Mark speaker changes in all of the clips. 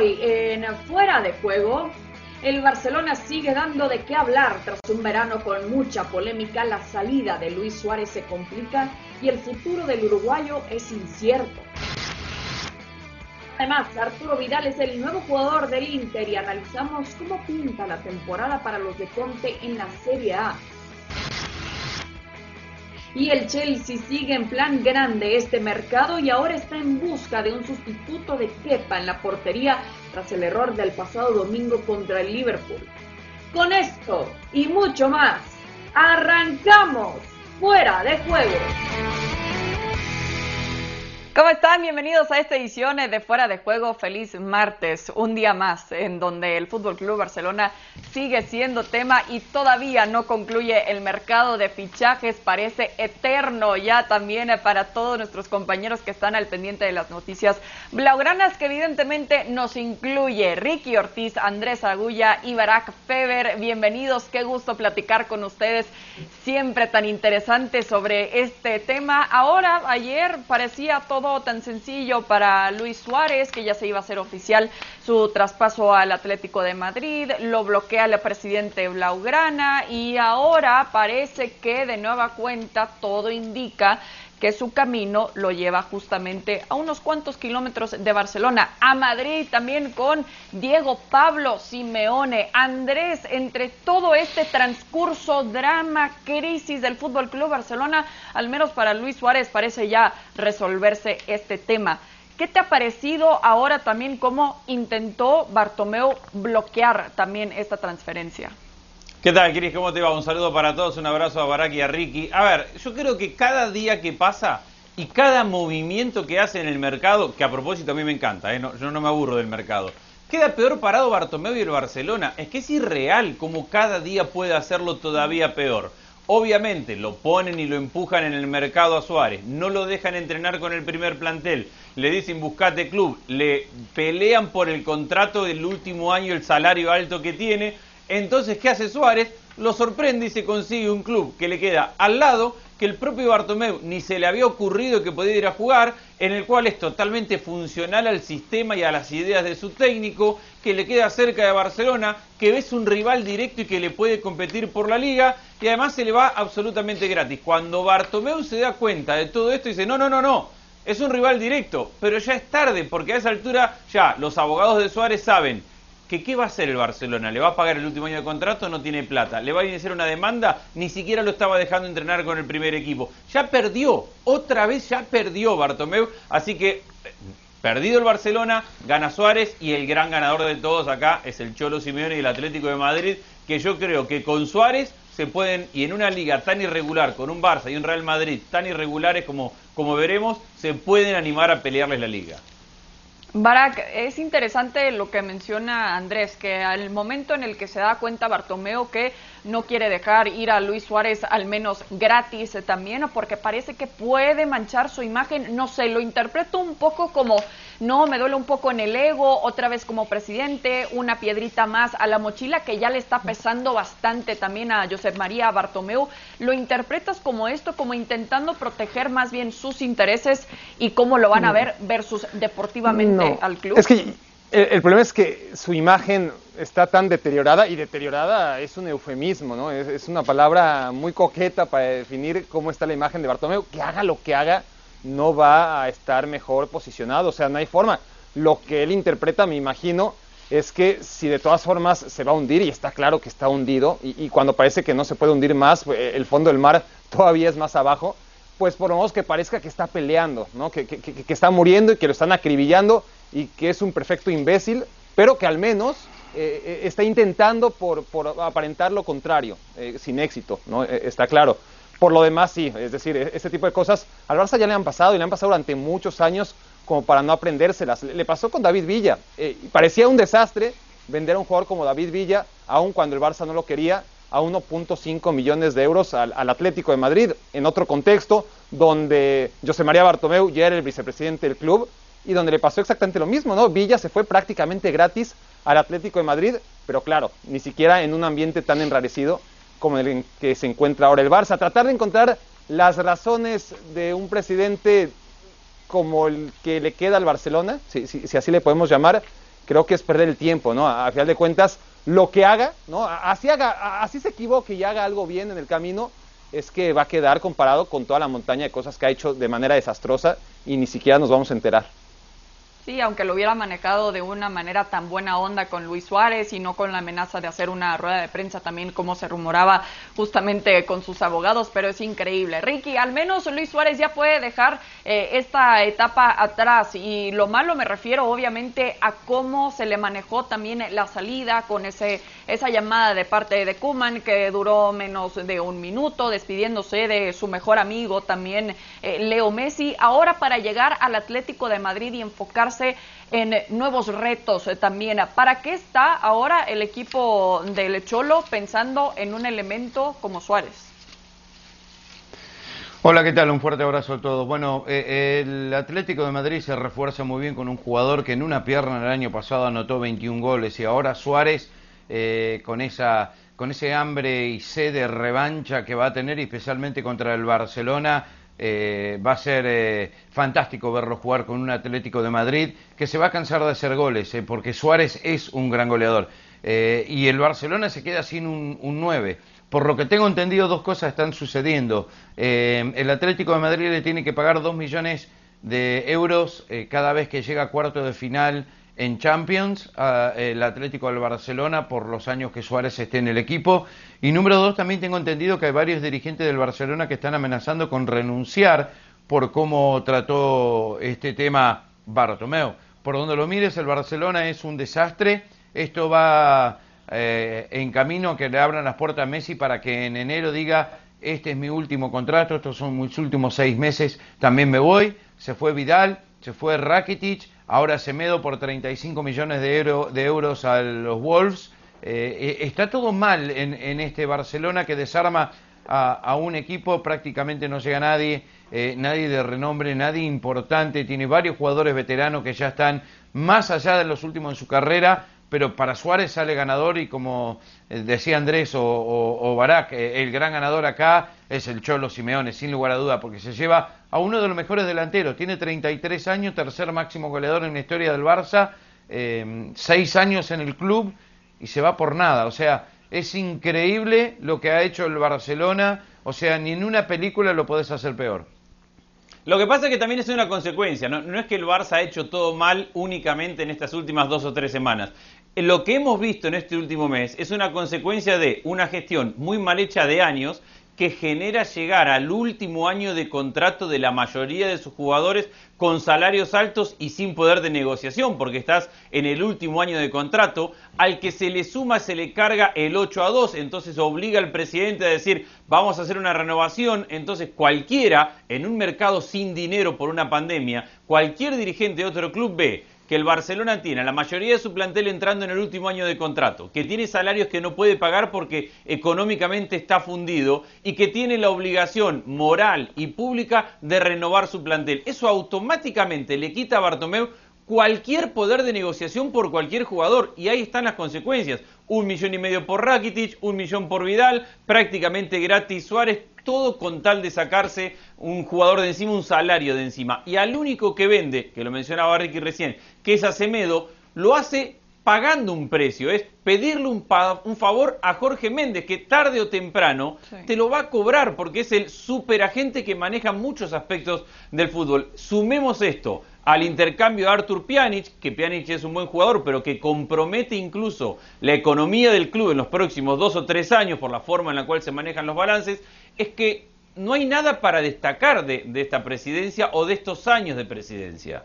Speaker 1: Hoy en Fuera de Juego, el Barcelona sigue dando de qué hablar tras un verano con mucha polémica. La salida de Luis Suárez se complica y el futuro del uruguayo es incierto. Además, Arturo Vidal es el nuevo jugador del Inter y analizamos cómo pinta la temporada para los de Conte en la Serie A. Y el Chelsea sigue en plan grande este mercado y ahora está en busca de un sustituto de Kepa en la portería tras el error del pasado domingo contra el Liverpool. Con esto y mucho más, arrancamos fuera de juego. ¿Cómo están? Bienvenidos a esta edición de Fuera de Juego. Feliz martes, un día más en donde el Fútbol Club Barcelona sigue siendo tema y todavía no concluye el mercado de fichajes. Parece eterno ya también para todos nuestros compañeros que están al pendiente de las noticias blaugranas, que evidentemente nos incluye Ricky Ortiz, Andrés Agulla y Barack Feber. Bienvenidos, qué gusto platicar con ustedes, siempre tan interesante sobre este tema. Ahora, ayer parecía todo tan sencillo para Luis Suárez, que ya se iba a hacer oficial su traspaso al Atlético de Madrid, lo bloquea el presidente Blaugrana y ahora parece que de nueva cuenta todo indica que su camino lo lleva justamente a unos cuantos kilómetros de Barcelona, a Madrid también con Diego Pablo Simeone. Andrés, entre todo este transcurso, drama, crisis del Fútbol Club Barcelona, al menos para Luis Suárez parece ya resolverse este tema. ¿Qué te ha parecido ahora también cómo intentó Bartomeu bloquear también esta transferencia?
Speaker 2: ¿Qué tal, Cris? ¿Cómo te va? Un saludo para todos, un abrazo a Barak y a Ricky. A ver, yo creo que cada día que pasa y cada movimiento que hace en el mercado, que a propósito a mí me encanta, ¿eh? yo no me aburro del mercado, queda peor parado Bartomeu y el Barcelona. Es que es irreal como cada día puede hacerlo todavía peor. Obviamente lo ponen y lo empujan en el mercado a Suárez, no lo dejan entrenar con el primer plantel, le dicen buscate club, le pelean por el contrato del último año, el salario alto que tiene entonces, ¿qué hace Suárez? Lo sorprende y se consigue un club que le queda al lado, que el propio Bartomeu ni se le había ocurrido que podía ir a jugar, en el cual es totalmente funcional al sistema y a las ideas de su técnico, que le queda cerca de Barcelona, que es un rival directo y que le puede competir por la liga, y además se le va absolutamente gratis. Cuando Bartomeu se da cuenta de todo esto, dice, no, no, no, no, es un rival directo, pero ya es tarde, porque a esa altura ya los abogados de Suárez saben que qué va a hacer el Barcelona, le va a pagar el último año de contrato, no tiene plata, le va a iniciar una demanda, ni siquiera lo estaba dejando entrenar con el primer equipo. Ya perdió, otra vez ya perdió Bartomeu, así que eh, perdido el Barcelona, gana Suárez y el gran ganador de todos acá es el Cholo Simeone y el Atlético de Madrid, que yo creo que con Suárez se pueden, y en una liga tan irregular, con un Barça y un Real Madrid tan irregulares como, como veremos, se pueden animar a pelearles la liga.
Speaker 1: Barak, es interesante lo que menciona Andrés, que al momento en el que se da cuenta Bartomeo que no quiere dejar ir a Luis Suárez al menos gratis también, porque parece que puede manchar su imagen, no sé, lo interpreto un poco como no, me duele un poco en el ego, otra vez como presidente, una piedrita más a la mochila que ya le está pesando bastante también a Josep María Bartomeu. ¿Lo interpretas como esto, como intentando proteger más bien sus intereses y cómo lo van a ver versus deportivamente al club?
Speaker 3: Es que el, problema es que su imagen está tan deteriorada y deteriorada es un eufemismo, ¿no? Es, es una palabra muy coqueta para definir cómo está la imagen de Bartomeu, que haga lo que haga no va a estar mejor posicionado, o sea, no hay forma. Lo que él interpreta, me imagino, es que si de todas formas se va a hundir, y está claro que está hundido, y, cuando parece que no se puede hundir más, pues, el fondo del mar todavía es más abajo, pues por lo menos que parezca que está peleando, ¿no? que, está muriendo y que lo están acribillando y que es un perfecto imbécil, pero que al menos eh, eh, está intentando por, aparentar lo contrario, eh, sin éxito, ¿no? está claro. Por lo demás, sí, es decir, e-, este tipo de cosas al Barça ya le han pasado y le han pasado durante muchos años como para no aprendérselas. Le pasó con David Villa. Eh, parecía un desastre vender a un jugador como David Villa, aun cuando el Barça no lo quería, a 1.5 millones de euros al, Atlético de Madrid, en otro contexto donde José María Bartomeu ya era el vicepresidente del club y donde le pasó exactamente lo mismo, ¿no? Villa se fue prácticamente gratis al Atlético de Madrid, pero claro, ni siquiera en un ambiente tan enrarecido como el en que se encuentra ahora el Barça. Tratar de encontrar las razones de un presidente como el que le queda al Barcelona, si, así le podemos llamar, creo que es perder el tiempo, ¿no? A, final de cuentas, lo que haga, ¿no? Así, haga, así se equivoque y haga algo bien en el camino, es que va a quedar comparado con toda la montaña de cosas que ha hecho de manera desastrosa y ni siquiera nos vamos a enterar.
Speaker 1: Sí, aunque lo hubiera manejado de una manera tan buena onda con Luis Suárez y no con la amenaza de hacer una rueda de prensa también como se rumoraba justamente con sus abogados, pero es increíble. Ricky, al menos Luis Suárez ya puede dejar eh, esta etapa atrás y lo malo me refiero obviamente a cómo se le manejó también la salida con ese esa llamada de parte de Kuman que duró menos de un minuto despidiéndose de su mejor amigo también eh, Leo Messi. Ahora para llegar al Atlético de Madrid y enfocar en nuevos retos eh, también. ¿Para qué está ahora el equipo del Cholo pensando en un elemento como Suárez?
Speaker 4: Hola, ¿qué tal? Un fuerte abrazo a todos. Bueno, eh, el Atlético de Madrid se refuerza muy bien con un jugador que en una pierna el año pasado anotó 21 goles y ahora Suárez eh, con esa con ese hambre y sed de revancha que va a tener, especialmente contra el Barcelona, eh, va a ser eh, fantástico verlo jugar con un Atlético de Madrid que se va a cansar de hacer goles, porque Suárez es un gran goleador. y el Barcelona se queda sin un, un 9. Por lo que tengo entendido, dos cosas están sucediendo. el Atlético de Madrid le tiene que pagar 2 millones de euros cada vez que llega a cuarto de final en Champions el Atlético del Barcelona por los años que Suárez esté en el equipo. Y número dos, también tengo entendido que hay varios dirigentes del Barcelona que están amenazando con renunciar por cómo trató este tema Bartomeu. Por donde lo mires, el Barcelona es un desastre. Esto va eh, en camino a que le abran las puertas a Messi para que en enero diga este es mi último contrato, estos son mis últimos seis meses, también me voy. Se fue Vidal, se fue Rakitic, ahora Semedo por 35 millones de, de euros a los Wolves. Eh, eh, está todo mal en, este Barcelona que desarma a, un equipo, prácticamente no llega nadie, eh, nadie de renombre, nadie importante, tiene varios jugadores veteranos que ya están más allá de los últimos en su carrera, pero para Suárez sale ganador y como decía Andrés o, o, Barak, el gran ganador acá es el Cholo Simeone, sin lugar a duda, porque se lleva a uno de los mejores delanteros, tiene 33 años, tercer máximo goleador en la historia del Barça, seis años en el club y se va por nada. O sea, es increíble lo que ha hecho el Barcelona. O sea, ni en una película lo podés hacer peor.
Speaker 2: Lo que pasa es que también es una consecuencia, ¿no? no, es que el Barça ha hecho todo mal únicamente en estas últimas dos o tres semanas. Lo que hemos visto en este último mes es una consecuencia de una gestión muy mal hecha de años que genera llegar al último año de contrato de la mayoría de sus jugadores con salarios altos y sin poder de negociación, porque estás en el último año de contrato, al que se le suma, se le carga el 8 a 2, entonces obliga al presidente a decir, vamos a hacer una renovación, entonces cualquiera, en un mercado sin dinero por una pandemia, cualquier dirigente de otro club ve que el Barcelona tiene a la mayoría de su plantel entrando en el último año de contrato, que tiene salarios que no puede pagar porque económicamente está fundido y que tiene la obligación moral y pública de renovar su plantel. Eso automáticamente le quita a Bartomeu cualquier poder de negociación por cualquier jugador y ahí están las consecuencias. Un millón y medio por Rakitic, un millón por Vidal, prácticamente gratis Suárez, todo con tal de sacarse un jugador de encima, un salario de encima. Y al único que vende, que lo mencionaba Ricky recién, que es Acemedo, lo hace pagando un precio, es pedirle un, un, favor a Jorge Méndez, que tarde o temprano te lo va a cobrar, porque es el superagente que maneja muchos aspectos del fútbol. Sumemos esto al intercambio de Artur Pjanic, que Pjanic es un buen jugador, pero que compromete incluso la economía del club en los próximos dos o tres años por la forma en la cual se manejan los balances, es que no hay nada para destacar de, esta presidencia o de estos años de presidencia.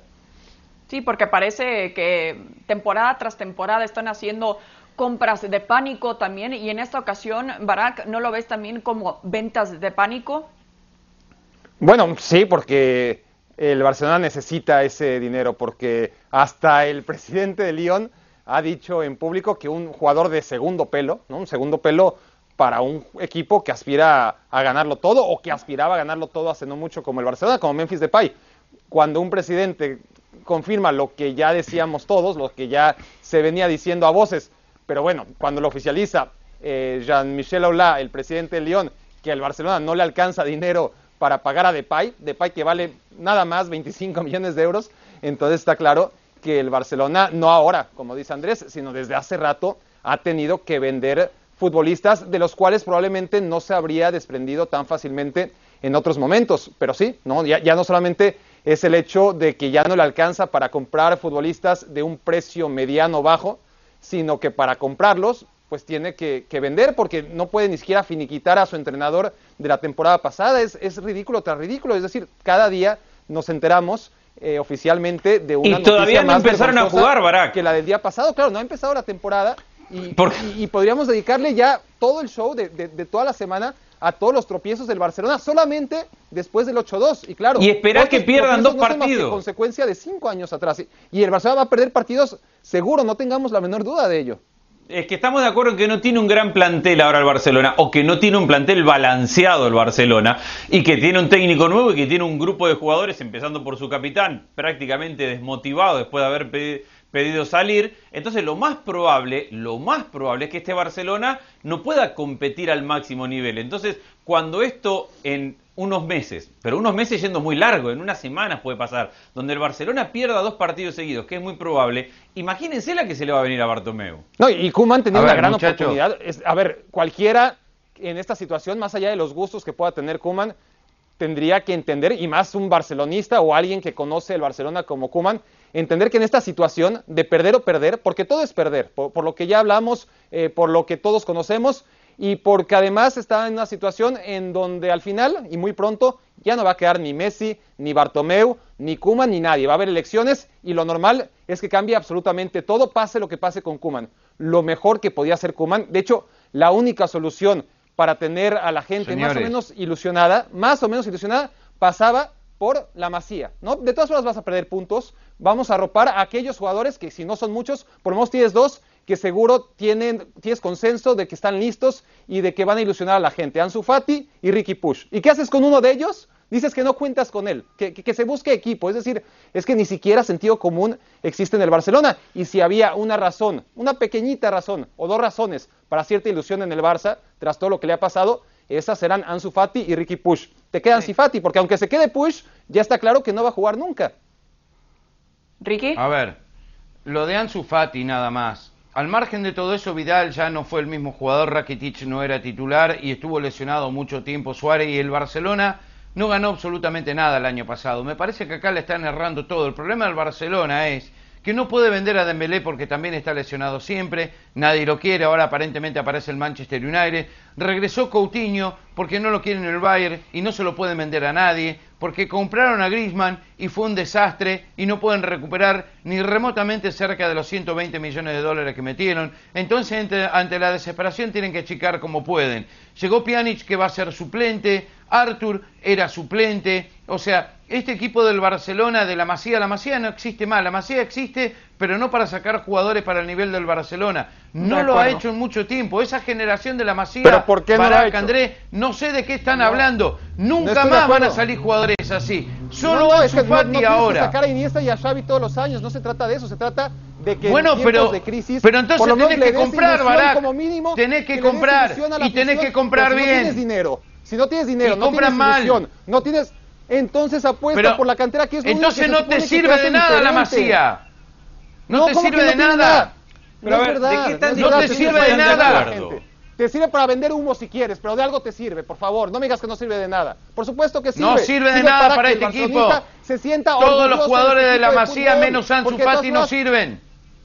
Speaker 1: Sí, porque parece que temporada tras temporada están haciendo compras de pánico también y en esta ocasión, Barack, ¿no lo ves también como ventas de pánico?
Speaker 3: Bueno, sí, porque el Barcelona necesita ese dinero, porque hasta el presidente de Lyon ha dicho en público que un jugador de segundo pelo, ¿no? un segundo pelo para un equipo que aspira a ganarlo todo o que aspiraba a ganarlo todo hace no mucho como el Barcelona, como Memphis Depay. Cuando un presidente confirma lo que ya decíamos todos, lo que ya se venía diciendo a voces, pero bueno, cuando lo oficializa eh, Jean-Michel Aulas, el presidente de Lyon, que al Barcelona no le alcanza dinero para pagar a Depay, Depay que vale nada más 25 millones de euros, entonces está claro que el Barcelona, no ahora, como dice Andrés, sino desde hace rato, ha tenido que vender futbolistas de los cuales probablemente no se habría desprendido tan fácilmente en otros momentos. Pero sí, ¿no? Ya, ya no solamente es el hecho de que ya no le alcanza para comprar futbolistas de un precio mediano bajo, sino que para comprarlos pues tiene que, que, vender porque no puede ni siquiera finiquitar a su entrenador de la temporada pasada. Es, es ridículo tras ridículo. Es decir, cada día nos enteramos eh, oficialmente de una
Speaker 2: y todavía no
Speaker 3: más
Speaker 2: empezaron a jugar, Barak.
Speaker 3: Que la del día pasado, claro, no ha empezado la temporada y, y, y podríamos dedicarle ya todo el show de, de, de, toda la semana a todos los tropiezos del Barcelona, solamente después del 8-2. Y claro,
Speaker 2: y esperar que pierdan dos
Speaker 3: no
Speaker 2: partidos.
Speaker 3: consecuencia de cinco años atrás. Y el Barcelona va a perder partidos seguro, no tengamos la menor duda de ello.
Speaker 2: Es que estamos de acuerdo en que no tiene un gran plantel ahora el Barcelona, o que no tiene un plantel balanceado el Barcelona, y que tiene un técnico nuevo y que tiene un grupo de jugadores, empezando por su capitán, prácticamente desmotivado después de haber pedido salir. Entonces lo más probable, lo más probable es que este Barcelona no pueda competir al máximo nivel. Entonces, cuando esto en unos meses, pero unos meses yendo muy largo, en unas semanas puede pasar, donde el Barcelona pierda dos partidos seguidos, que es muy probable, imagínense la que se le va a venir a Bartomeu.
Speaker 3: No, y Kuman tenía una ver, gran muchacho. oportunidad. Es, a ver, cualquiera en esta situación, más allá de los gustos que pueda tener Kuman, tendría que entender, y más un barcelonista o alguien que conoce el Barcelona como Kuman, entender que en esta situación de perder o perder, porque todo es perder, por, por lo que ya hablamos, eh, por lo que todos conocemos, y porque además está en una situación en donde al final y muy pronto ya no va a quedar ni Messi, ni Bartomeu, ni Kuman, ni nadie. Va a haber elecciones y lo normal es que cambie absolutamente todo, pase lo que pase con Kuman. Lo mejor que podía hacer Kuman, de hecho, la única solución para tener a la gente Señores. más o menos ilusionada, más o menos ilusionada, pasaba por la masía, ¿no? De todas formas vas a perder puntos, vamos a arropar a aquellos jugadores que si no son muchos, por lo menos tienes dos, que seguro tienen, tienes consenso de que están listos y de que van a ilusionar a la gente, Ansu Fati y Ricky Push. ¿Y qué haces con uno de ellos? Dices que no cuentas con él, que, que, que, se busque equipo, es decir, es que ni siquiera sentido común existe en el Barcelona. Y si había una razón, una pequeñita razón o dos razones para cierta ilusión en el Barça, tras todo lo que le ha pasado, esas serán Ansu Fati y Ricky Push. Te queda sí. Ansu Fati, porque aunque se quede Push, ya está claro que no va a jugar nunca.
Speaker 1: Ricky.
Speaker 4: A ver, lo de Ansu Fati nada más. Al margen de todo eso, Vidal ya no fue el mismo jugador, Rakitic no era titular y estuvo lesionado mucho tiempo Suárez y el Barcelona no ganó absolutamente nada el año pasado. Me parece que acá le están errando todo. El problema del Barcelona es que no puede vender a Dembélé porque también está lesionado siempre, nadie lo quiere, ahora aparentemente aparece el Manchester United, regresó Coutinho porque no lo quieren en el Bayern y no se lo pueden vender a nadie, porque compraron a Griezmann y fue un desastre y no pueden recuperar ni remotamente cerca de los 120 millones de dólares que metieron, entonces ante, ante la desesperación tienen que achicar como pueden. Llegó Pjanic que va a ser suplente, Arthur era suplente, o sea, este equipo del Barcelona, de la Masía, la Masía no existe más, la Masía existe, pero no para sacar jugadores para el nivel del Barcelona. No lo ha hecho en mucho tiempo. Esa generación de la Masía,
Speaker 3: ¿Pero por qué no
Speaker 4: Barak, André, no sé de qué están no. hablando. Nunca no más van a salir jugadores así. Solo no, es que no, no ahora.
Speaker 3: Que sacar a Iniesta y a Xavi todos los años, no se trata de eso, se trata de que
Speaker 4: bueno,
Speaker 3: en
Speaker 4: pero,
Speaker 3: de crisis,
Speaker 4: pero entonces tenés que comprar, Barak.
Speaker 3: Como mínimo,
Speaker 4: tenés que, que comprar y tenés que comprar
Speaker 3: si
Speaker 4: bien.
Speaker 3: No tienes dinero. Si no tienes dinero,
Speaker 4: y
Speaker 3: no tienes
Speaker 4: mal.
Speaker 3: ilusión, no tienes entonces apuesta
Speaker 4: Pero,
Speaker 3: por la cantera que es
Speaker 4: Entonces
Speaker 3: que
Speaker 4: no te sirve de nada la masía. No te sirve de nada.
Speaker 3: Pero no a ver, verdad,
Speaker 4: ¿de qué tan no, no te sirve de nada.
Speaker 3: Te sirve para vender humo si quieres, pero de algo te sirve, por favor. No me digas que no sirve de nada. Por supuesto que sirve.
Speaker 4: No sirve de
Speaker 3: sirve
Speaker 4: nada para,
Speaker 3: para
Speaker 4: este equipo.
Speaker 3: Se sienta
Speaker 4: Todos los jugadores de la
Speaker 3: de
Speaker 4: Masía,
Speaker 3: fútbol,
Speaker 4: menos Ansu Fati, no sirven.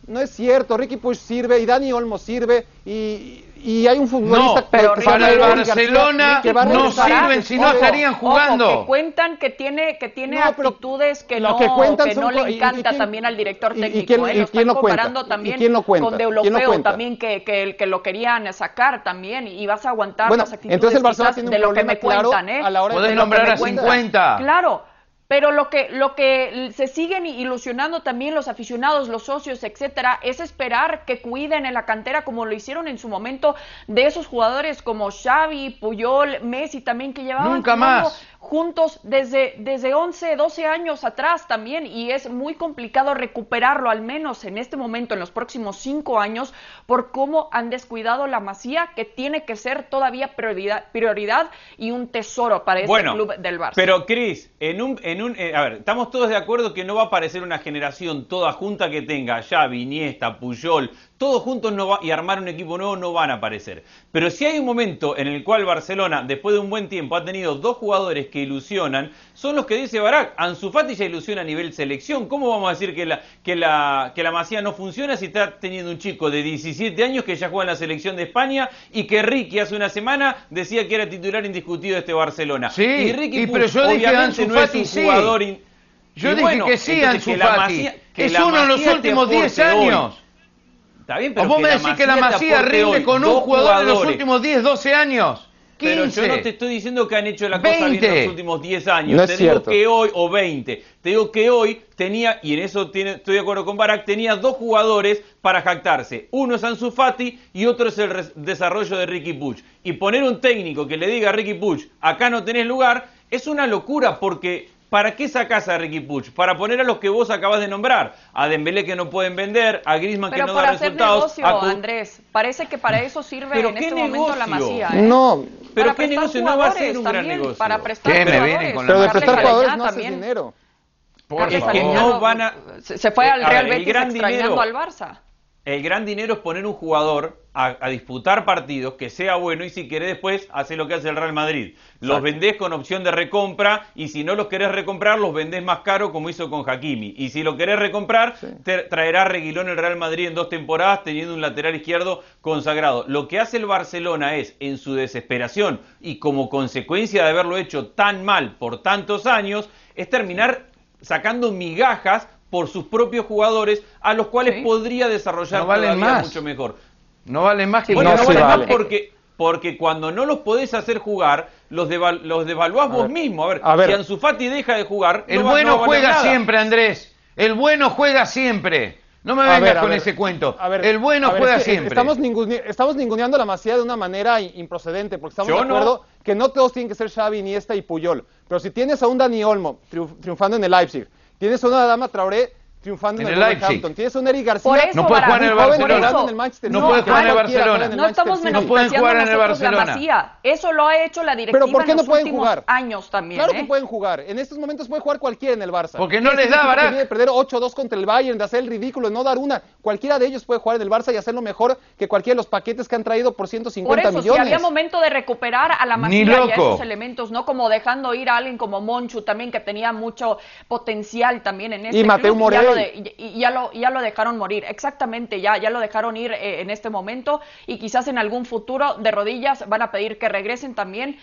Speaker 3: No es cierto. Ricky Push sirve y Dani Olmo sirve y, y hay un futbolista
Speaker 4: no, pero que para el Barcelona que no sirven si no estarían jugando.
Speaker 1: Ojo, que cuentan que tiene que tiene no, actitudes que no, que, que no le encanta
Speaker 3: quién,
Speaker 1: también al director técnico.
Speaker 3: ¿Y quién,
Speaker 1: ¿eh?
Speaker 3: y
Speaker 1: Lo
Speaker 3: quién
Speaker 1: están
Speaker 3: lo
Speaker 1: comparando
Speaker 3: cuenta?
Speaker 1: también
Speaker 3: ¿Y quién lo cuenta?
Speaker 1: con
Speaker 3: ¿Quién lo
Speaker 1: Deulofeo
Speaker 3: cuenta?
Speaker 1: también que, que, que, lo querían sacar también y vas a aguantar
Speaker 3: bueno,
Speaker 1: las actitudes
Speaker 3: entonces el Barcelona tiene un
Speaker 1: de lo que me
Speaker 3: claro
Speaker 1: cuentan, ¿eh?
Speaker 3: a la hora de
Speaker 4: nombrar a
Speaker 1: cuentan.
Speaker 4: 50.
Speaker 1: Claro, pero lo que, lo que se siguen ilusionando también los aficionados, los socios, etcétera, es esperar que cuiden en la cantera como lo hicieron en su momento de esos jugadores como Xavi, Puyol, Messi también que llevaban
Speaker 4: Nunca más.
Speaker 1: Juntos desde, desde 11, 12 años atrás también y es muy complicado recuperarlo, al menos en este momento, en los próximos cinco años, por cómo han descuidado la masía, que tiene que ser todavía prioridad, prioridad y un tesoro para este club del Barça.
Speaker 2: Pero Cris, en un, en un, eh, a ver, estamos todos de acuerdo que no va a aparecer una generación toda junta que tenga Xavi, Iniesta, Puyol, todos juntos no va, y armar un equipo nuevo no van a aparecer. Pero si hay un momento en el cual Barcelona, después de un buen tiempo, ha tenido dos jugadores que ilusionan, son los que dice Barak. Ansu Fati ya ilusiona a nivel selección. ¿Cómo vamos a decir que la, que la, que la Masía no funciona si está teniendo un chico de 17 años que ya juega en la selección de España y que Ricky hace una semana decía que era titular indiscutido de este Barcelona?
Speaker 4: Sí, y Ricky pero yo dije obviamente no es un jugador... Yo dije que sí, Ansu es uno en los últimos 10 años.
Speaker 2: Está bien, pero
Speaker 4: vos me decís que la Masía rinde con un jugador en los últimos 10, 12 años.
Speaker 2: Pero yo no te estoy diciendo que han hecho la cosa bien en los últimos 10 años. te digo que hoy, o 20, te digo que hoy tenía, y en eso tiene, estoy de acuerdo con Barak, tenía dos jugadores para jactarse. Uno es Ansu Fati y otro es el desarrollo de Ricky Puch. Y poner un técnico que le diga a Ricky Puch, acá no tenés lugar, es una locura porque ¿Para qué sacás a Ricky Puch? Para poner a los que vos acabas de nombrar. A Dembélé que no pueden vender, a Griezmann que no da resultados.
Speaker 1: Negocio, Andrés. Parece que para eso sirve en este momento la masía. ¿eh?
Speaker 3: No.
Speaker 2: Pero qué negocio no va a ser un gran negocio.
Speaker 1: Para prestar
Speaker 3: ¿Qué me vienen con Pero de prestar jugadores no haces dinero.
Speaker 2: Porque es que no van a...
Speaker 1: Se fue al Real Betis extrañando al Barça
Speaker 2: el gran dinero es poner un jugador a, disputar partidos que sea bueno y si querés después hacer lo que hace el Real Madrid. Los vendés con opción de recompra y si no los querés recomprar los vendés más caro como hizo con Hakimi. Y si lo querés recomprar, te traerá Reguilón el Real Madrid en dos temporadas teniendo un lateral izquierdo consagrado. Lo que hace el Barcelona es, en su desesperación y como consecuencia de haberlo hecho tan mal por tantos años, es terminar sacando migajas por sus propios jugadores a los cuales podría desarrollar
Speaker 4: todavía
Speaker 2: mucho mejor.
Speaker 4: No valen más que
Speaker 2: bueno, no, valen más porque porque cuando no los podés hacer jugar, los, los devaluás vos mismo. A ver, si Ansu Fati deja de jugar,
Speaker 4: el bueno juega siempre, Andrés. El bueno juega siempre. No me vengas con ese cuento. el bueno juega siempre.
Speaker 3: Estamos, estamos ninguneando la Masía de una manera improcedente, porque estamos de acuerdo que no todos tienen que ser Xavi, Iniesta y Puyol. Pero si tienes a un Dani Olmo triunfando en el Leipzig, Tienes una dama Traoré triunfando en, el, Wolverhampton. Tienes un Eric García.
Speaker 4: no puede jugar en el Barcelona.
Speaker 1: no, puede jugar en el Barcelona. No estamos menospreciando no en el Barcelona. Eso lo ha hecho la directiva
Speaker 3: Pero ¿por qué no pueden jugar?
Speaker 1: años también.
Speaker 3: Claro
Speaker 1: que
Speaker 3: ¿eh? pueden jugar. En estos momentos puede jugar cualquiera en el Barça.
Speaker 4: Porque no les da, ¿verdad?
Speaker 3: de perder 8-2 contra el Bayern, de hacer el ridículo, de no dar una. Cualquiera de ellos puede jugar en el Barça y hacerlo mejor que cualquiera de los paquetes que han traído por 150 por eso, millones.
Speaker 1: Si había momento de recuperar a la Masía y a esos elementos, ¿no? Como dejando ir a alguien como Monchu también, que tenía mucho potencial también en este
Speaker 3: Y Mateo Morel.
Speaker 1: Y ya lo, dejaron morir, exactamente, ya, ya lo dejaron ir eh, en este momento y quizás en algún futuro de rodillas van a pedir que regresen también.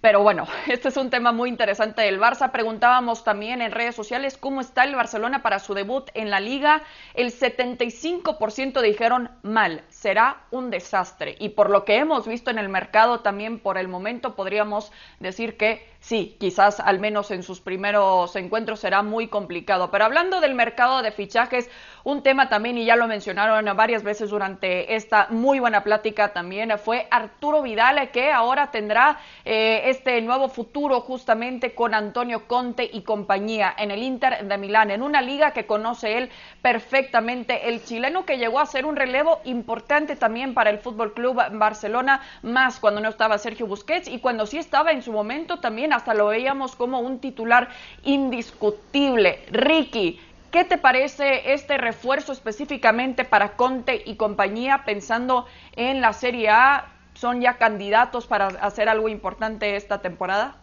Speaker 1: Pero bueno, este es un tema muy interesante del Barça. Preguntábamos también en redes sociales cómo está el Barcelona para su debut en la liga. El 75% dijeron mal, será un desastre. Y por lo que hemos visto en el mercado también por el momento podríamos decir que sí, quizás al menos en sus primeros encuentros será muy complicado. Pero hablando del mercado de fichajes, un tema también, y ya lo mencionaron varias veces durante esta muy buena plática también, fue Arturo Vidal, que ahora tendrá eh, este nuevo futuro justamente con Antonio Conte y compañía en el Inter de Milán, en una liga que conoce él perfectamente, el chileno que llegó a ser un relevo importante también para el Fútbol Club Barcelona, más cuando no estaba Sergio Busquets y cuando sí estaba en su momento también hasta lo veíamos como un titular indiscutible. Ricky, ¿qué te parece este refuerzo específicamente para Conte y compañía pensando en la Serie A? ¿Son ya candidatos para hacer algo importante esta temporada?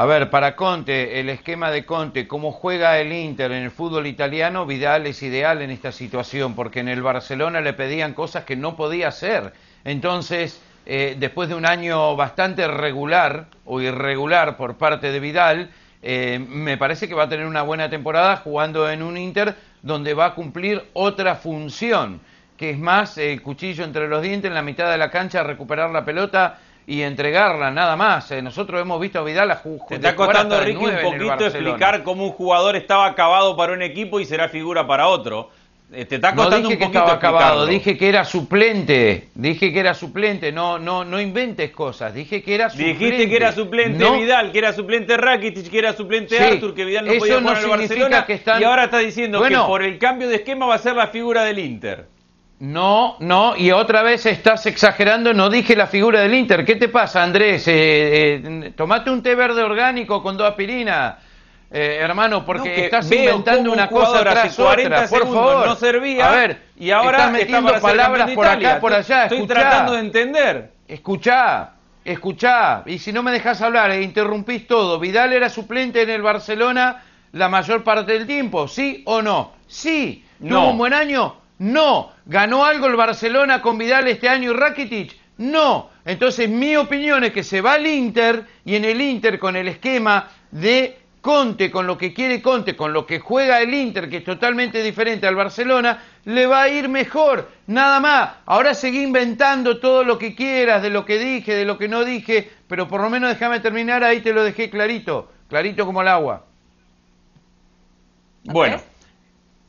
Speaker 4: A ver, para Conte, el esquema de Conte, cómo juega el Inter en el fútbol italiano, Vidal es ideal en esta situación, porque en el Barcelona le pedían cosas que no podía hacer. Entonces, eh, después de un año bastante regular o irregular por parte de Vidal, eh, me parece que va a tener una buena temporada jugando en un Inter donde va a cumplir otra función, que es más el cuchillo entre los dientes en la mitad de la cancha, recuperar la pelota y entregarla, nada más. Eh, nosotros hemos visto a Vidal a jugar.
Speaker 2: Te está costando, Ricky, un poquito explicar cómo un jugador estaba acabado para un equipo y será figura para otro. Eh, te está
Speaker 4: No
Speaker 2: costando
Speaker 4: dije
Speaker 2: un
Speaker 4: que
Speaker 2: poquito
Speaker 4: estaba acabado, dije que era suplente, dije que era suplente, no, no, no inventes cosas, dije que era suplente.
Speaker 2: Dijiste que era suplente
Speaker 4: No,
Speaker 2: Vidal, que era suplente Rakitic, que era suplente
Speaker 4: Sí,
Speaker 2: Arthur, que Vidal no
Speaker 4: eso
Speaker 2: podía
Speaker 4: no
Speaker 2: jugar en el
Speaker 4: significa
Speaker 2: Barcelona
Speaker 4: que están-
Speaker 2: y ahora está diciendo
Speaker 4: Bueno.
Speaker 2: que por el cambio de esquema va a ser la figura del Inter.
Speaker 4: No, no, y otra vez estás exagerando, no dije la figura del Inter. ¿Qué te pasa, Andrés? Eh, eh, tomate un té verde orgánico con dos aspirinas, eh, hermano, porque
Speaker 2: No,
Speaker 4: estás inventando una
Speaker 2: un
Speaker 4: cosa tras
Speaker 2: 40
Speaker 4: otra, por favor.
Speaker 2: no servía
Speaker 4: A ver,
Speaker 2: y ahora
Speaker 4: estás
Speaker 2: está
Speaker 4: metiendo
Speaker 2: ser
Speaker 4: palabras por acá, por allá.
Speaker 2: Estoy
Speaker 4: escuchá.
Speaker 2: tratando de entender.
Speaker 4: Escuchá, escuchá, y si no me dejas hablar e interrumpís todo, Vidal era suplente en el Barcelona la mayor parte del tiempo, ¿sí o no? Sí. ¿Tuvo
Speaker 2: No.
Speaker 4: un buen año? No. ¿Ganó algo el Barcelona con Vidal este año y Rakitic? No. Entonces mi opinión es que se va al Inter y en el Inter con el esquema de Conte, con lo que quiere Conte, con lo que juega el Inter, que es totalmente diferente al Barcelona, le va a ir mejor. Nada más. Ahora seguí inventando todo lo que quieras, de lo que dije, de lo que no dije, pero por lo menos déjame terminar, ahí te lo dejé clarito, clarito como el agua.
Speaker 2: Bueno,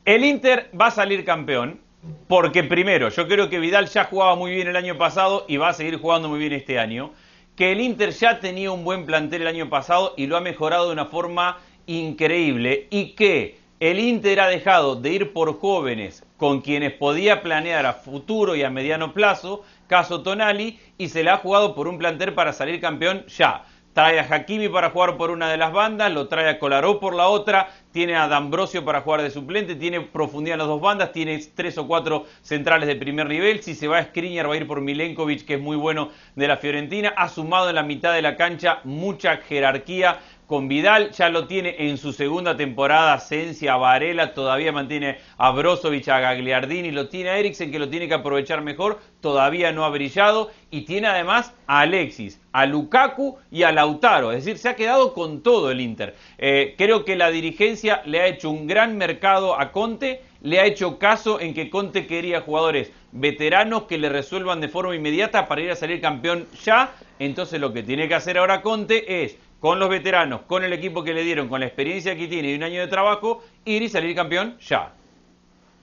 Speaker 2: el Inter va a salir campeón porque primero, yo creo que Vidal ya jugaba muy bien el año pasado y va a seguir jugando muy bien este año. Que el Inter ya tenía un buen plantel el año pasado y lo ha mejorado de una forma increíble. Y que el Inter ha dejado de ir por jóvenes con quienes podía planear a futuro y a mediano plazo, caso Tonali, y se le ha jugado por un plantel para salir campeón ya. Trae a Hakimi para jugar por una de las bandas, lo trae a Kolarov por la otra, tiene a D'Ambrosio para jugar de suplente, tiene profundidad en las dos bandas, tiene tres o cuatro centrales de primer nivel. Si se va a Skriniar va a ir por Milenkovic, que es muy bueno de la Fiorentina. Ha sumado en la mitad de la cancha mucha jerarquía con Vidal, ya lo tiene en su segunda temporada, Sencia, Varela, todavía mantiene a Brozovic, a Gagliardini, lo tiene a que lo tiene que aprovechar mejor, todavía no ha brillado, y tiene además a Alexis, a Lukaku y a Lautaro, es decir, se ha quedado con todo el Inter. Eh, creo que la dirigencia le ha hecho un gran mercado a Conte, le ha hecho caso en que Conte quería jugadores veteranos que le resuelvan de forma inmediata para ir a salir campeón ya, entonces lo que tiene que hacer ahora Conte es con los veteranos, con el equipo que le dieron, con la experiencia que tiene y un año de trabajo, ir y salir campeón ya.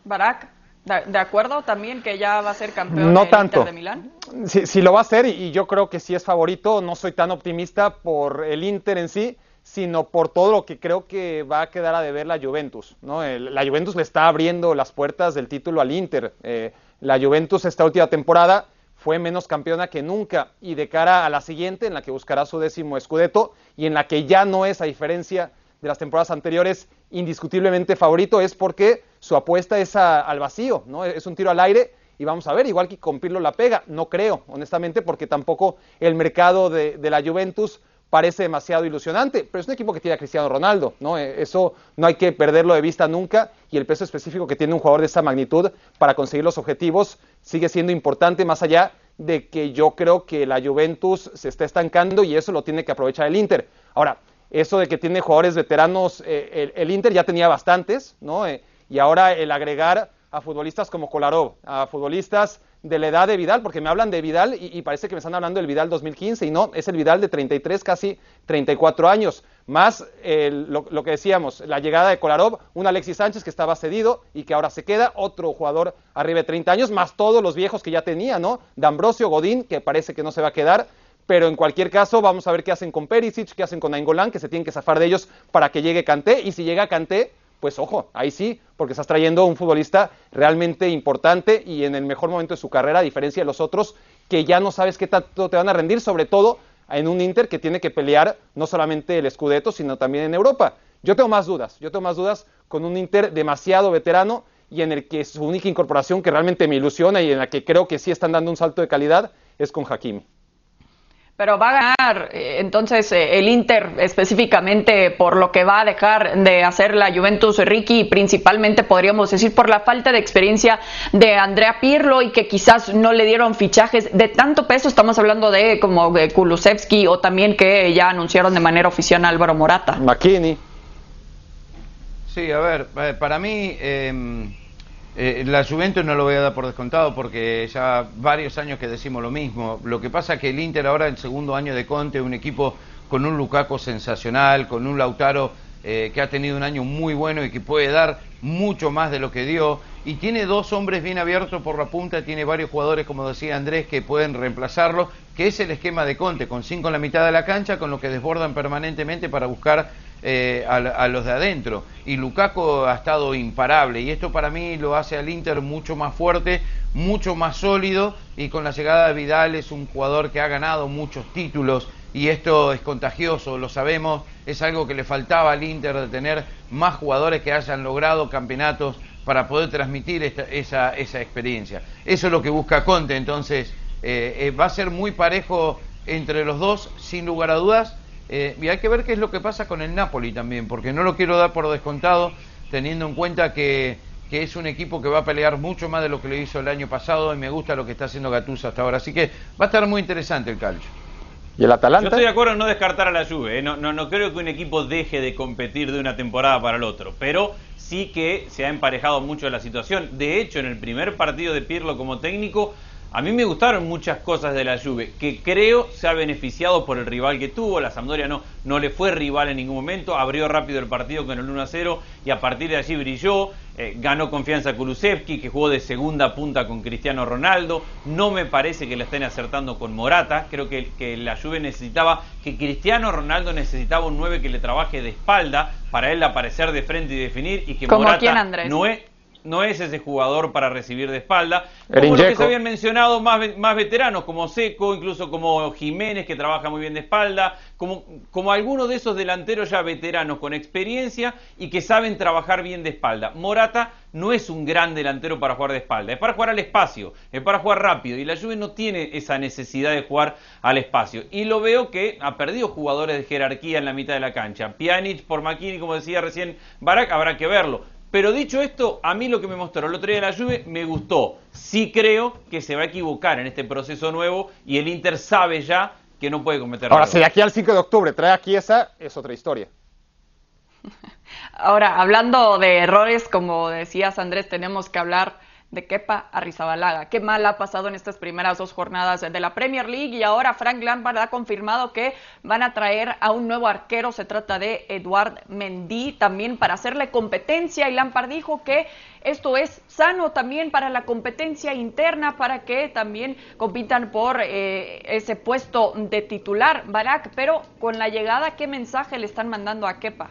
Speaker 1: Barak, ¿de, de acuerdo también que ya va a ser campeón
Speaker 3: No
Speaker 1: el
Speaker 3: tanto.
Speaker 1: Inter de Milán?
Speaker 3: Si, si lo va a hacer, y yo creo que sí es favorito, no soy tan optimista por el Inter en sí, sino por todo lo que creo que va a quedar a deber la Juventus. ¿no? La Juventus le está abriendo las puertas del título al Inter. Eh, la Juventus esta última temporada fue menos campeona que nunca y de cara a la siguiente, en la que buscará su décimo Scudetto y en la que ya no es, a diferencia de las temporadas anteriores, indiscutiblemente favorito, es porque su apuesta es a- al vacío, ¿no? es un tiro al aire y vamos a ver, igual que con Pirlo la pega, no creo, honestamente, porque tampoco el mercado de, de la Juventus parece demasiado ilusionante, pero es un equipo que tiene a Cristiano Ronaldo, ¿no? Eh, Eso no hay que perderlo de vista nunca y el peso específico que tiene un jugador de esa magnitud para conseguir los objetivos sigue siendo importante más allá de que yo creo que la Juventus se está estancando y eso lo tiene que aprovechar el Inter. Ahora, eso de que tiene jugadores veteranos, eh, el, el Inter ya tenía bastantes, ¿no? Eh, y ahora el agregar a futbolistas como Kolarov, a futbolistas de la edad de Vidal, porque me hablan de Vidal y, parece que me están hablando del Vidal 2015 y no, es el Vidal de 33, casi 34 años, más lo, que decíamos, la llegada de Kolarov, un Alexis Sánchez que estaba cedido y que ahora se queda, otro jugador arriba de 30 años, más todos los viejos que ya tenía, ¿no? D'Ambrosio, Godín, que parece que no se va a quedar, pero en cualquier caso vamos a ver qué hacen con Perisic, qué hacen con Nainggolan, que se tienen que zafar de ellos para que llegue Kanté, y si llega Kanté, pues ojo, ahí sí, porque estás trayendo un futbolista realmente importante y en el mejor momento de su carrera, a diferencia de los otros, que ya no sabes qué tanto te van a rendir, sobre todo en un Inter que tiene que pelear no solamente el Scudetto, sino también en Europa. Yo tengo más dudas, yo tengo más dudas con un Inter demasiado veterano y en el que su única incorporación que realmente me ilusiona y en la que creo que sí están dando un salto de calidad es con Hakimi.
Speaker 1: Pero va a ganar eh, entonces eh, el Inter específicamente por lo que va a dejar de hacer la Juventus Ricky y principalmente podríamos decir por la falta de experiencia de Andrea Pirlo y que quizás no le dieron fichajes de tanto peso. Estamos hablando de como de Kulusevski o también que ya anunciaron de manera oficial a Álvaro Morata.
Speaker 3: McKinney.
Speaker 4: Sí, a ver, eh, para mí eh, eh, la Juventus no lo voy a dar por descontado porque ya varios años que decimos lo mismo. Lo que pasa es que el Inter ahora, el segundo año de Conte, un equipo con un Lukaku sensacional, con un Lautaro eh, que ha tenido un año muy bueno y que puede dar mucho más de lo que dio. Y tiene dos hombres bien abiertos por la punta, tiene varios jugadores, como decía Andrés, que pueden reemplazarlo, que es el esquema de Conte, con cinco en la mitad de la cancha, con lo que desbordan permanentemente para buscar eh, a, los de adentro. Y Lukaku ha estado imparable, y esto para mí lo hace al Inter mucho más fuerte, mucho más sólido, y con la llegada de Vidal es un jugador que ha ganado muchos títulos, y esto es contagioso, lo sabemos, es algo que le faltaba al Inter de tener más jugadores que hayan logrado campeonatos para poder transmitir esa, esa, experiencia. Eso es lo que busca Conte, entonces eh, eh, va a ser muy parejo entre los dos, sin lugar a dudas, eh, y hay que ver qué es lo que pasa con el Napoli también, porque no lo quiero dar por descontado, teniendo en cuenta que, que es un equipo que va a pelear mucho más de lo que lo hizo el año pasado y me gusta lo que está haciendo Gattuso hasta ahora, así que va a estar muy interesante el calcio.
Speaker 3: ¿Y el Atalanta? Yo
Speaker 2: estoy de acuerdo en no descartar a la Juve. No, no, no creo que un equipo deje de competir de una temporada para el otro. Pero sí que se ha emparejado mucho la situación. De hecho, en el primer partido de Pirlo como técnico, a mí me gustaron muchas cosas de la Juve, que creo se ha beneficiado por el rival que tuvo. La Sampdoria no, no le fue rival en ningún momento, abrió rápido el partido con el 1 0 y a partir de allí brilló. Eh, ganó confianza Kulusevski, que jugó de segunda punta con Cristiano Ronaldo. No me parece que le estén acertando con Morata. Creo que, que la Juve necesitaba, que Cristiano Ronaldo necesitaba un 9 que le trabaje de espalda para él aparecer de frente y definir y que Morata no es no es ese jugador para recibir de espalda. Como los que se habían mencionado más, más veteranos, como Seco, incluso como Jiménez, que trabaja muy bien de espalda, como, como algunos de esos delanteros ya veteranos con experiencia y que saben trabajar bien de espalda. Morata no es un gran delantero para jugar de espalda, es para jugar al espacio, es para jugar rápido y la Juve no tiene esa necesidad de jugar al espacio. Y lo veo que ha perdido jugadores de jerarquía en la mitad de la cancha. Pjanic por Makini, como decía recién Barak, habrá que verlo pero dicho esto, a mí lo que me mostró el otro día de la Juve me gustó. Sí creo que se va a equivocar en este proceso nuevo y el Inter sabe ya que no puede cometer
Speaker 3: Ahora, si de aquí al 5 de octubre trae aquí esa, es otra historia.
Speaker 1: Ahora, hablando de errores, como decías Andrés, tenemos que hablar de Kepa Arrizabalaga. Qué mal ha pasado en estas primeras dos jornadas de la Premier League y ahora Frank Lampard ha confirmado que van a traer a un nuevo arquero. Se trata de Eduard Mendy también para hacerle competencia y Lampard dijo que esto es sano también para la competencia interna para que también compitan por eh, ese puesto de titular, Barak. Pero con la llegada, ¿qué mensaje le están mandando a Kepa?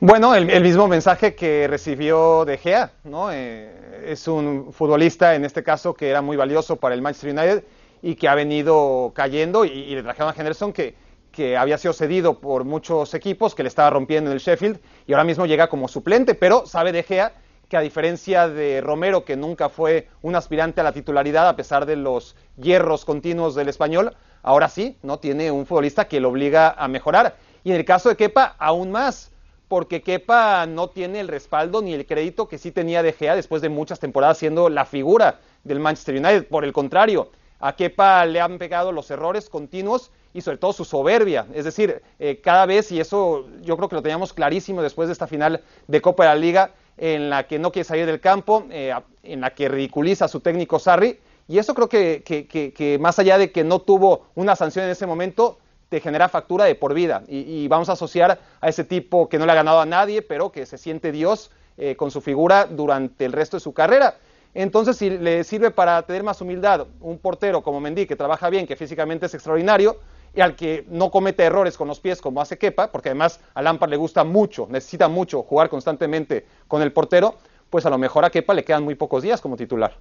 Speaker 3: Bueno, el, mismo mensaje que recibió De Gea, ¿no? Eh, es un futbolista, en este caso, que era muy valioso para el Manchester United y que ha venido cayendo y, le trajeron a Henderson que, que había sido cedido por muchos equipos, que le estaba rompiendo en el Sheffield y ahora mismo llega como suplente, pero sabe De Gea que a diferencia de Romero, que nunca fue un aspirante a la titularidad a pesar de los hierros continuos del español, ahora sí, ¿no? Tiene un futbolista que lo obliga a mejorar. Y en el caso de Kepa, aún más porque Kepa no tiene el respaldo ni el crédito que sí tenía De Gea después de muchas temporadas siendo la figura del Manchester United. Por el contrario, a Kepa le han pegado los errores continuos y sobre todo su soberbia. Es decir, eh, cada vez, y eso yo creo que lo teníamos clarísimo después de esta final de Copa de la Liga, en la que no quiere salir del campo, eh, en la que ridiculiza a su técnico Sarri. Y eso creo que, que más allá de que no tuvo una sanción en ese momento, te genera factura de por vida. Y, vamos a asociar a ese tipo que no le ha ganado a nadie, pero que se siente Dios eh, con su figura durante el resto de su carrera. Entonces, si le sirve para tener más humildad un portero como Mendy, que trabaja bien, que físicamente es extraordinario, y al que no comete errores con los pies como hace Kepa, porque además a Lampard le gusta mucho, necesita mucho jugar constantemente con el portero, pues a lo mejor a Kepa le quedan muy pocos días como titular.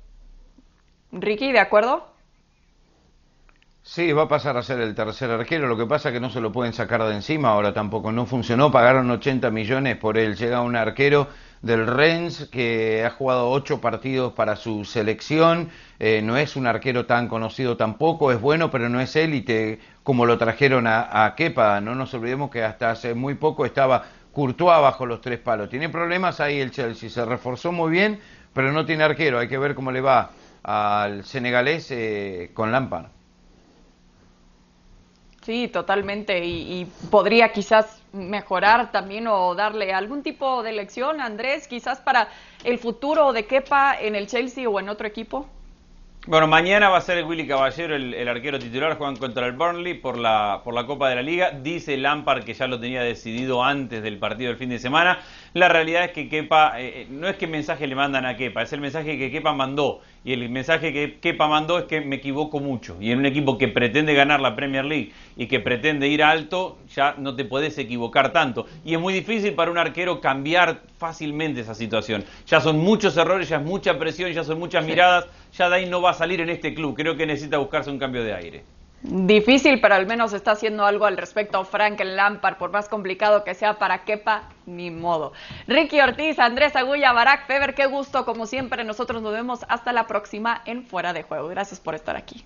Speaker 1: Ricky, ¿de acuerdo?
Speaker 4: Sí, va a pasar a ser el tercer arquero. Lo que pasa es que no se lo pueden sacar de encima. Ahora tampoco no funcionó. Pagaron 80 millones por él. Llega un arquero del Rennes que ha jugado ocho partidos para su selección. Eh, no es un arquero tan conocido tampoco. Es bueno, pero no es élite como lo trajeron a, a Kepa. No nos olvidemos que hasta hace muy poco estaba Courtois bajo los tres palos. Tiene problemas ahí el Chelsea. Se reforzó muy bien, pero no tiene arquero. Hay que ver cómo le va al senegalés eh, con Lampard.
Speaker 1: Sí, totalmente. Y, podría quizás mejorar también o darle algún tipo de lección, Andrés, quizás para el futuro de Kepa en el Chelsea o en otro equipo.
Speaker 2: Bueno, mañana va a ser Willy Caballero el, arquero titular, juegan contra el Burnley por la, por la Copa de la Liga. Dice Lampard que ya lo tenía decidido antes del partido del fin de semana. La realidad es que Kepa, eh, eh, no es que mensaje le mandan a Kepa, es el mensaje que Kepa mandó. Y el mensaje que Kepa mandó es que me equivoco mucho. Y en un equipo que pretende ganar la Premier League y que pretende ir alto, ya no te puedes equivocar tanto. Y es muy difícil para un arquero cambiar fácilmente esa situación. Ya son muchos errores, ya es mucha presión, ya son muchas miradas. Ya de ahí no va a salir en este club. Creo que necesita buscarse un cambio de aire.
Speaker 1: Difícil, pero al menos está haciendo algo al respecto Frank Lampard, por más complicado que sea para Kepa, ni modo. Ricky Ortiz, Andrés Agulla, Barack Feber, qué gusto, como siempre, nosotros nos vemos hasta la próxima en Fuera de Juego. Gracias por estar aquí.